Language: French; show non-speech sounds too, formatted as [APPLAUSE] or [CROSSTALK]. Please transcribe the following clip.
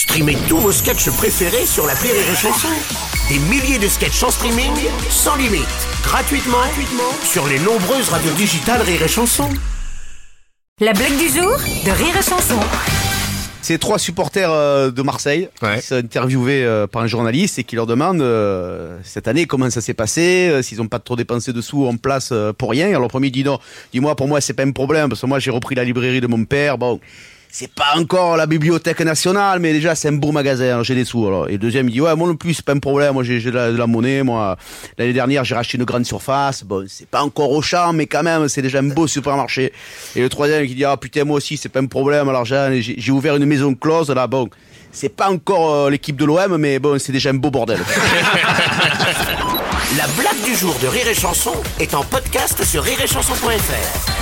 Streamez tous vos sketchs préférés sur la Rire et Chanson. Des milliers de sketchs en streaming, sans limite, gratuitement, gratuitement sur les nombreuses radios digitales Rire et Chanson. La blague du jour de Rire et Chanson. C'est trois supporters euh, de Marseille Ouais. qui sont interviewés euh, par un journaliste et qui leur demandent euh, cette année comment ça s'est passé, euh, s'ils n'ont pas trop dépensé de sous en place euh, pour rien. Alors le premier dit non, dis-moi pour moi c'est pas un problème parce que moi j'ai repris la librairie de mon père. Bon, c'est pas encore la bibliothèque nationale, mais déjà c'est un beau magasin, alors j'ai des sous. Et le deuxième il dit ouais moi non plus c'est pas un problème, moi j'ai de la, monnaie, moi l'année dernière j'ai racheté une grande surface. Bon c'est pas encore au champ, mais quand même c'est déjà un beau supermarché. Et le troisième qui dit ah putain moi aussi c'est pas un problème, alors j'ai ouvert une maison close là bon. C'est pas encore euh, l'équipe de l'OM, mais bon, c'est déjà un beau bordel. [LAUGHS] La blague du jour de Rire et Chanson est en podcast sur rireetchanson.fr.